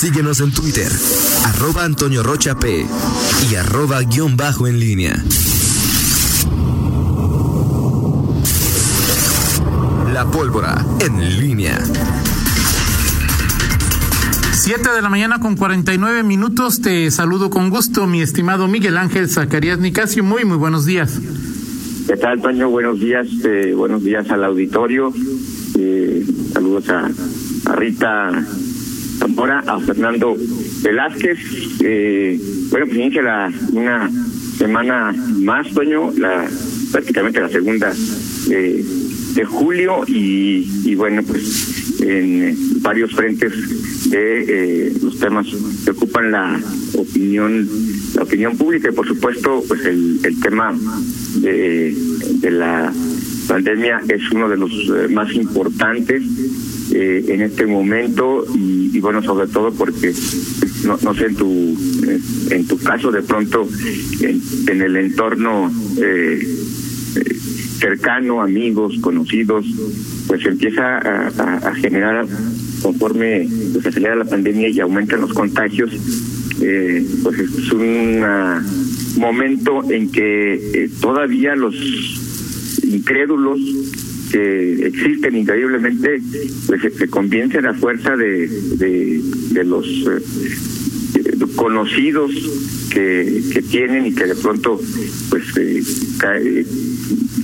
Síguenos en Twitter, arroba Antonio Rocha P y arroba guion bajo en línea. La pólvora en línea. 7 de la mañana con 49 minutos. Te saludo con gusto, mi estimado Miguel Ángel Zacarías Nicasio. Muy, muy buenos días. ¿Qué tal, Toño? Buenos días. Eh, buenos días al auditorio. Eh, saludos a, a, Rita Zamora, a Fernando Velázquez. Eh, bueno, pues inicia la, una semana más, Toño, la, prácticamente la segunda de julio y, y bueno, pues en varios frentes de eh, los temas que ocupan la opinión la opinión pública y por supuesto pues el, el tema de, de la pandemia es uno de los más importantes eh, en este momento y, y, bueno sobre todo porque no, no sé en tu en tu caso de pronto en, en el entorno eh, cercano amigos conocidos pues empieza a, generar conforme pues, acelera la pandemia y aumentan los contagios, eh, pues es un uh, momento en que eh, todavía los incrédulos que existen increíblemente, pues se, se a fuerza de, de, los eh, conocidos que, que tienen y que de pronto pues eh, cae,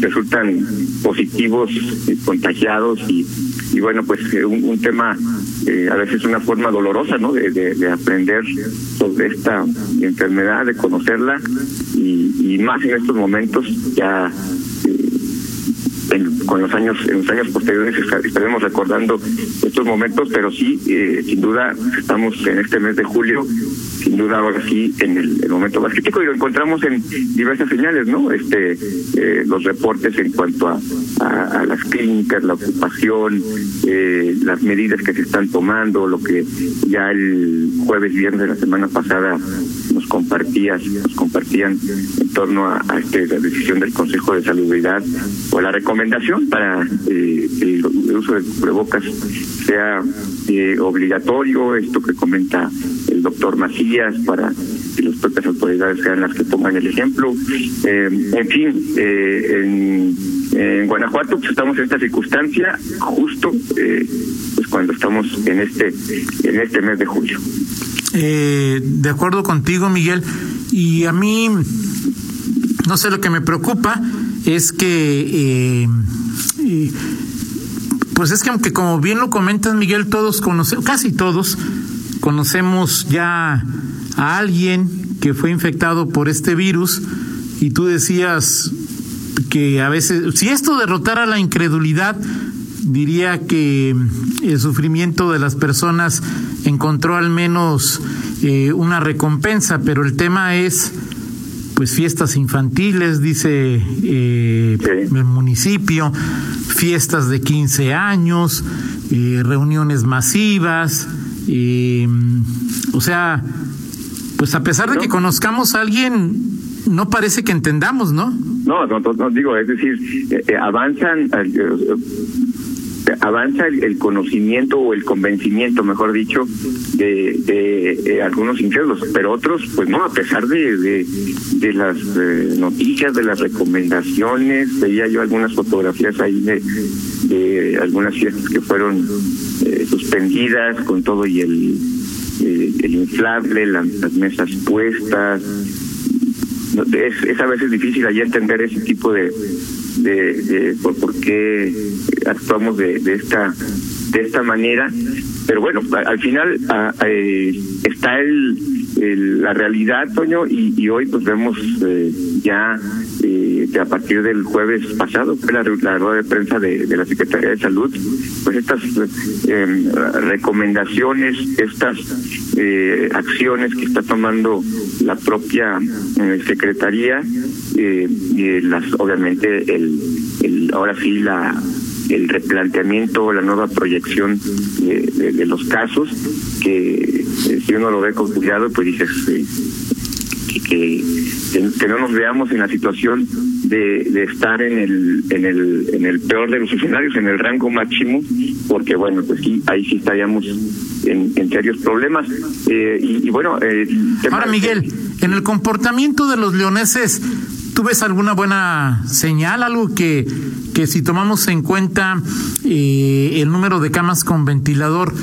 resultan positivos, eh, contagiados y, y bueno, pues eh, un, un, tema, eh, a veces una forma dolorosa, ¿no? De, de, de, aprender sobre esta enfermedad, de conocerla y, y más en estos momentos ya en, con los años en los años posteriores estaremos recordando estos momentos pero sí eh, sin duda estamos en este mes de julio sin duda ahora sí en el, momento más crítico y lo encontramos en diversas señales no este eh, los reportes en cuanto a las clínicas la ocupación eh, las medidas que se están tomando lo que ya el jueves viernes de la semana pasada nos compartías nos compartían en torno a, a este, la decisión del Consejo de Salubridad o la recomendación para eh, el, el, uso de cubrebocas sea eh, obligatorio, esto que comenta el doctor Macías, para que las propias autoridades sean las que pongan el ejemplo. Eh, en fin, eh, en, en, Guanajuato pues estamos en esta circunstancia justo pues cuando estamos en este en este mes de julio. de acuerdo contigo, Miguel, y a mí no sé lo que me preocupa es que eh, eh, pues es que aunque como bien lo comentas Miguel todos conocemos casi todos conocemos ya a alguien que fue infectado por este virus y tú decías que a veces si esto derrotara la incredulidad diría que el sufrimiento de las personas encontró al menos eh, una recompensa pero el tema es pues fiestas infantiles, dice eh, el municipio, fiestas de 15 años, eh, reuniones masivas, eh, o sea, pues a pesar de que conozcamos a alguien, no parece que entendamos, ¿no? No, no, no digo, es decir, eh, avanzan avanza el, el, conocimiento o el convencimiento, mejor dicho, de, de, algunos incrédulos, pero otros, pues no, a pesar de, de, de las eh, noticias, de las recomendaciones, veía yo algunas fotografías ahí de, de algunas fiestas que fueron eh, suspendidas con todo y el, eh, el inflable, la, las mesas puestas. Es, es a veces difícil allí entender ese tipo de, de, por, por qué actuamos de, de esta de esta manera pero bueno al final a, a, está el, el, la realidad Toño y, y hoy pues vemos eh, ya eh, a partir del jueves pasado la, la rueda de prensa de, de, la Secretaría de Salud pues estas eh, recomendaciones estas eh, acciones que está tomando la propia eh, Secretaría y las obviamente el, el ahora sí la el replanteamiento, la nueva proyección de, los casos, que eh, si uno lo ve con pues dices eh, que, no nos veamos en la situación de, de estar en el, en el en el peor de los escenarios, en el rango máximo, porque bueno, pues sí, ahí sí estaríamos en, serios problemas. Eh, y, bueno, eh, ahora Miguel, en el comportamiento de los leoneses, ¿tú ves alguna buena señal, algo que, que si tomamos en cuenta eh, el número de camas con ventilador,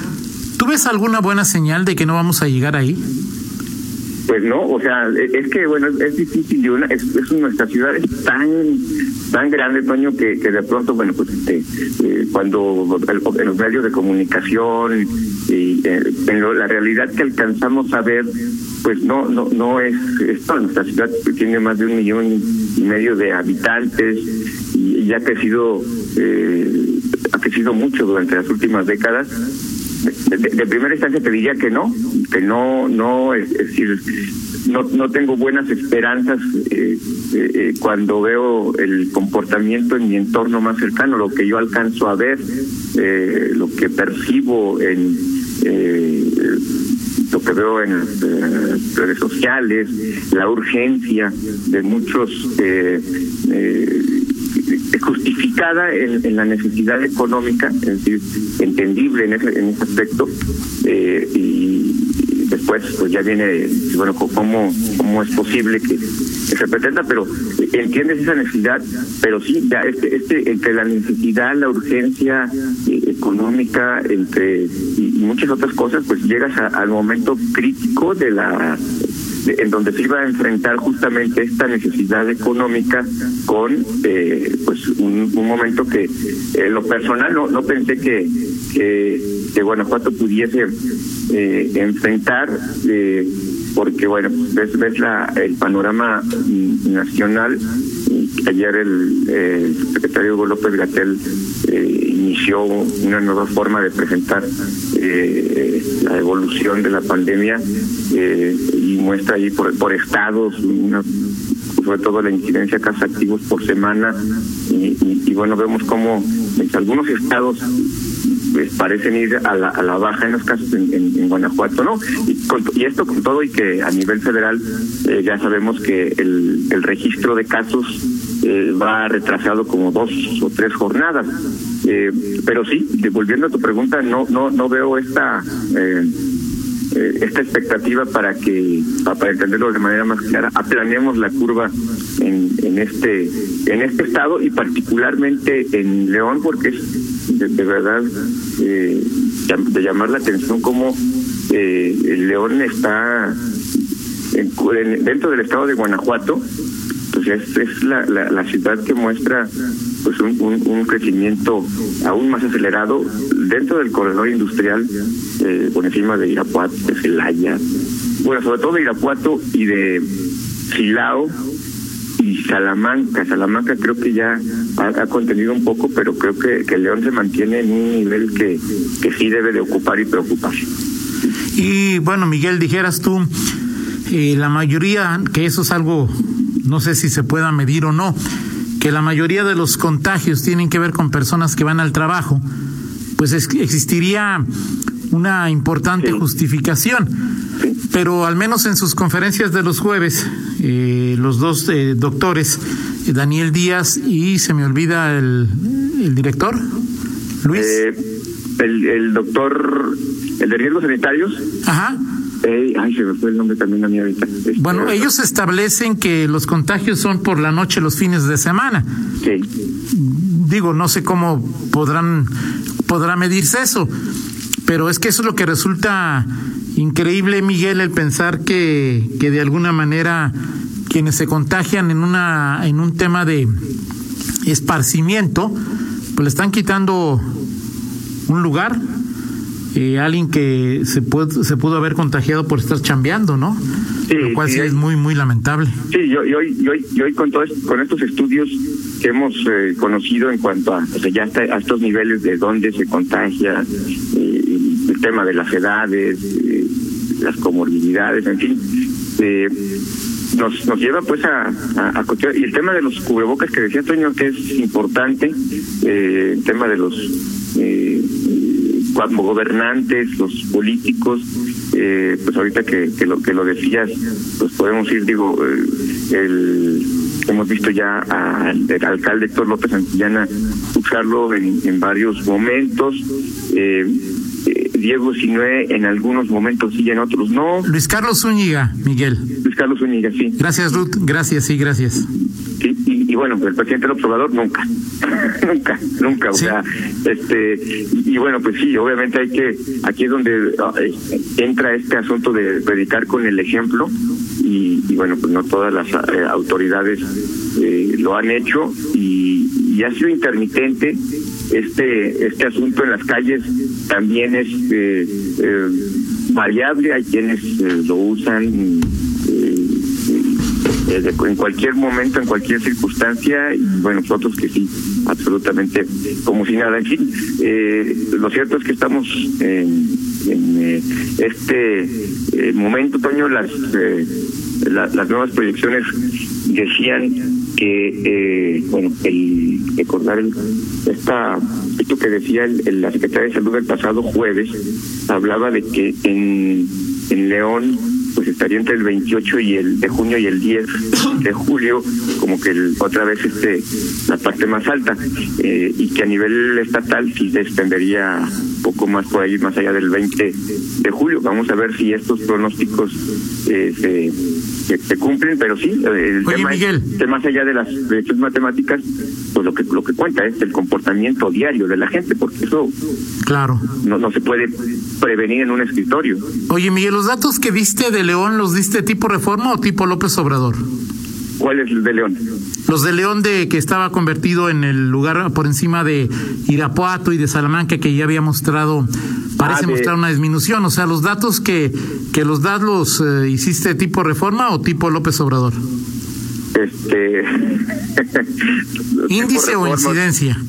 ¿tú ves alguna buena señal de que no vamos a llegar ahí? Pues no, o sea, es que bueno, es, difícil, una, es, es nuestra ciudad es tan tan grande, Toño, que, que de pronto, bueno, pues este, eh, cuando en los medios de comunicación y eh, en la realidad que alcanzamos a ver, pues no, no, no es esto. Nuestra ciudad tiene más de un millón y medio de habitantes y, ya ha crecido, eh, ha crecido mucho durante las últimas décadas de, primera instancia te diría que no, que no, no, es, decir, no, no tengo buenas esperanzas eh, eh, eh, cuando veo el comportamiento en mi entorno más cercano, lo que yo alcanzo a ver, lo que percibo en lo que veo en redes sociales, la urgencia de muchos justificada en, la necesidad económica, es decir, entendible en ese, en ese aspecto, eh, y después pues ya viene, bueno, cómo, cómo es posible que, se pretenda, pero entiendes esa necesidad, pero sí, ya este, este, entre la necesidad, la urgencia eh, económica, entre y, muchas otras cosas, pues llegas al momento crítico de la en donde se iba a enfrentar justamente esta necesidad económica con eh, pues un, momento que en lo personal no, no pensé que, que, Guanajuato pudiese eh, enfrentar eh, porque bueno ves, ves la, el panorama nacional ayer el, secretario Hugo López Gatel inició una nueva forma de presentar la evolución de la pandemia y muestra ahí por, por estados, sobre todo la incidencia de casos activos por semana, y, bueno, vemos como en algunos estados pues, parecen ir a la, a la baja en los casos en, Guanajuato, ¿no? Y, esto con todo y que a nivel federal eh, ya sabemos que el, el registro de casos eh, va retrasado como dos o tres jornadas. Eh, pero sí, volviendo a tu pregunta, no no no veo esta eh, esta expectativa para que, para entenderlo de manera más clara, aplanemos la curva en, en este en este estado y particularmente en León, porque es de, verdad eh, de llamar la atención como eh, León está dentro del estado de Guanajuato, pues es, es la, la, la ciudad que muestra pues un, crecimiento aún más acelerado dentro del corredor industrial eh, por encima de Irapuato, de Celaya, bueno, sobre todo de Irapuato y de Silao y Salamanca. Salamanca creo que ya ha, contenido un poco, pero creo que, que León se mantiene en un nivel que, que sí debe de ocupar y preocupar. Y bueno, Miguel, dijeras tú, eh, la mayoría, que eso es algo, no sé si se pueda medir o no, que la mayoría de los contagios tienen que ver con personas que van al trabajo, pues existiría una importante justificación. Pero al menos en sus conferencias de los jueves, eh, los dos eh, doctores, eh, Daniel Díaz y se me olvida el, el director, Luis. el, el doctor, el de riesgos sanitarios. Ajá ay, se me fue el nombre también a mí ahorita. Este, bueno, ellos establecen que los contagios son por la noche, los fines de semana. Sí. Digo, no sé cómo podrán podrá medirse eso, pero es que eso es lo que resulta increíble, Miguel, el pensar que, que de alguna manera quienes se contagian en una en un tema de esparcimiento, pues le están quitando un lugar eh, alguien que se pudo, se pudo haber contagiado por estar chambeando, ¿no? Sí, Lo cual sí, es muy, muy lamentable. Sí, yo, yo, yo, yo con, todos con estos estudios que hemos eh, conocido en cuanto a, o sea, ya a estos niveles de dónde se contagia, eh, el tema de las edades, las comorbilidades, en fin, nos, nos lleva pues a, a, y el tema de los cubrebocas que decía Toño que es importante, el tema de los como gobernantes, los políticos, eh, pues ahorita que, que, lo que lo decías, pues podemos ir, digo, eh, el hemos visto ya al alcalde Héctor López Santillana usarlo en, en varios momentos. Eh, Diego Sinué en algunos momentos sí, en otros no. Luis Carlos Zúñiga, Miguel. Luis Carlos Zúñiga, sí. Gracias, Ruth. Gracias, sí, gracias. Sí, y, y bueno, el presidente del observador nunca, nunca, nunca, o sea, este, y bueno, pues sí, obviamente hay que, aquí es donde ah, eh, entra este asunto de predicar con el ejemplo, y, y bueno, pues no todas las eh, autoridades eh, lo han hecho, y, y ha sido intermitente este, este asunto en las calles también es eh, eh, variable, hay quienes eh, lo usan en cualquier momento, en cualquier circunstancia, y bueno, nosotros que sí, absolutamente como si nada. En fin, eh, lo cierto es que estamos en, en, eh, este eh, momento, Toño, las, eh, la- las nuevas proyecciones decían que, bueno, el recordar el, esta, esto que decía el, el- la Secretaria de Salud el pasado jueves, hablaba de que en, en León pues estaría entre el 28 y el de junio y el 10 de julio como que el- otra vez este la parte más alta. Eh, y que a nivel estatal sí se extendería poco más por ahí más allá del 20 de julio vamos a ver si estos pronósticos eh, se, se, se cumplen pero sí el Oye, tema Miguel. es que más allá de las matemáticas pues lo que lo que cuenta es el comportamiento diario de la gente porque eso Claro. no, no se puede prevenir en un escritorio Oye, Miguel, ¿los datos que diste de León los diste tipo Reforma o tipo López Obrador? ¿Cuál es el de León? Los de León de que estaba convertido en el lugar por encima de Irapuato y de Salamanca que ya había mostrado, parece Ah, de- mostrar una disminución. O sea, los datos que, que los das los eh, hiciste tipo Reforma o tipo López Obrador. este Índice o incidencia.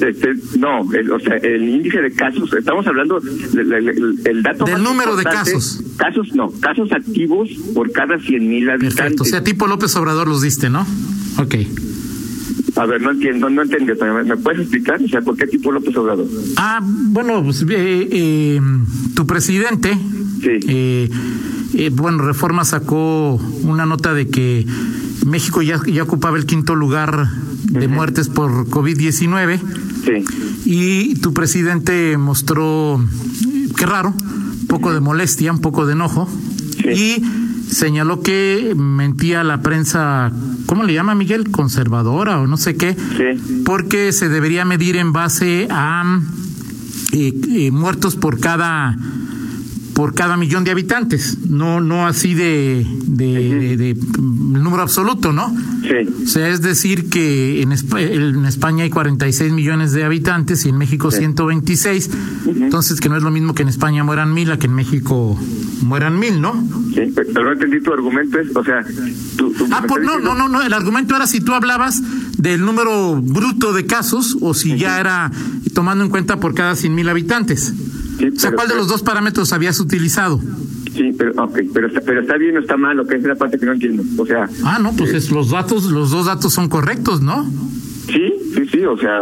Este no el, o sea el índice de casos estamos hablando del el, el dato Del número de casos. casos no casos activos por cada 100 mil habitantes Perfecto. O sea, tipo López Obrador los diste, ¿no? Ok. a ver no entiendo no entiendo ¿me, me puedes explicar o sea por qué tipo López Obrador Ah, bueno, pues, eh, eh, tu presidente, Sí. eh, eh, bueno, Reforma sacó una nota de que México ya, ya ocupaba el quinto lugar de muertes por COVID-19 sí. Y tu presidente mostró, eh, qué raro, un poco de molestia, un poco de enojo. Sí. y señaló que mentía la prensa, ¿cómo le llama Miguel? Conservadora o no sé qué. Sí. Porque se debería medir en base a eh, eh, muertos por cada por cada millón de habitantes, no no así de, de, de- de, el número absoluto, ¿no? sí O sea, es decir que en, Espa- en España hay 46 millones de habitantes y en México 126, entonces que no es lo mismo que en España mueran mil a que en México mueran mil, ¿no? sí pero no entendí tu argumento es o sea tú Ah, pues no, no, no, no. El argumento era si tú hablabas del número bruto de casos o si ya era tomando en cuenta por cada 100 mil habitantes. Sí, O sea, pero- ¿cuál de los dos parámetros habías utilizado? Sí, pero, okay, pero, está, pero está bien o está mal, lo que es la parte que no entiendo. O sea, Ah, no, pues es, los datos, los dos datos son correctos, ¿no? sí, sí, sí, o sea,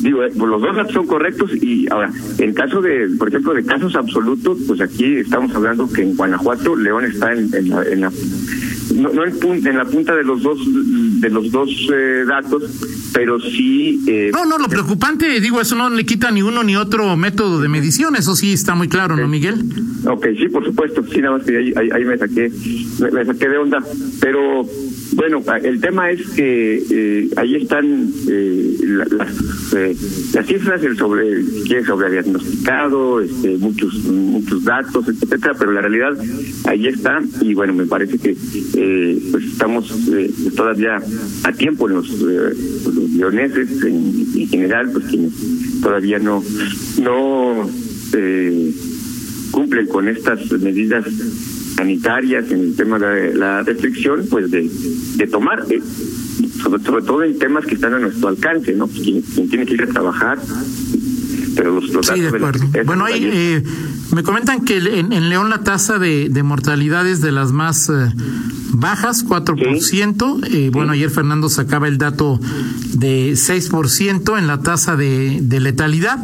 digo, eh, los dos datos son correctos y ahora, en caso de, por ejemplo, de casos absolutos, pues aquí estamos hablando que en Guanajuato León está en, en la, en la no, no en, pun- en la punta de los dos de los dos eh, datos, pero sí eh, No, no, lo preocupante, digo, eso no le quita ni uno ni otro método de medición, eso sí está muy claro, ¿no, Miguel? Ok, sí, por supuesto, sí, nada más que ahí, ahí, ahí me saqué me, me saqué de onda, pero bueno, el tema es que eh, ahí están eh, la- las, eh, las cifras el sobre quieres, sobre diagnosticado, este, muchos muchos datos, etcétera, pero la realidad ahí está y bueno, me parece que eh, pues estamos eh, todavía a tiempo los eh, los leoneses en, en general, pues quienes todavía no no cumplen con estas medidas sanitarias en el tema de la restricción, pues de, de tomar, eh, sobre, sobre todo en temas que están a nuestro alcance, ¿no? Pues quien, quien tiene que ir a trabajar, pero los, los Sí, de la- acuerdo. Bueno, ahí- eh, me comentan que en, en León la tasa de, de mortalidad es de las más eh, bajas, 4%. Eh, bueno, ayer Fernando sacaba el dato de 6% en la tasa de, de letalidad.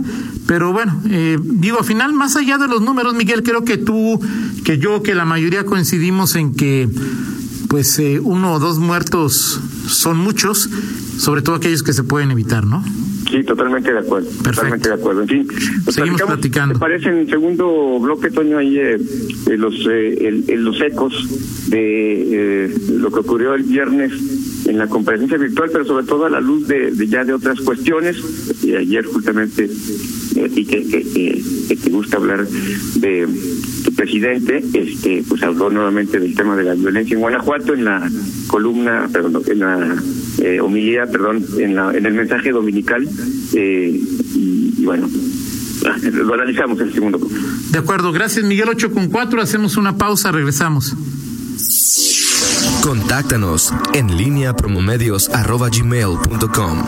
Pero bueno, eh, digo, al final, más allá de los números, Miguel, creo que tú, que yo, que la mayoría coincidimos en que pues eh, uno o dos muertos son muchos, sobre todo aquellos que se pueden evitar, ¿no? Sí, totalmente de acuerdo. Totalmente de acuerdo. En fin, seguimos platicando. Parece en segundo bloque, Toño, ahí eh, eh, los, eh, los ecos de lo que ocurrió el viernes en la conferencia virtual, pero sobre todo a la luz de, ya de otras cuestiones. Y ayer justamente, y que, que, te gusta hablar de tu presidente, este, pues habló nuevamente del tema de la violencia en Guanajuato en la columna, perdón, en la eh, homilía, perdón, en, la, en el mensaje dominical. Eh, y, bueno, lo analizamos el segundo De acuerdo, gracias Miguel 8 con 4, hacemos una pausa, regresamos. Contáctanos en línea promomedios arroba gmail.com.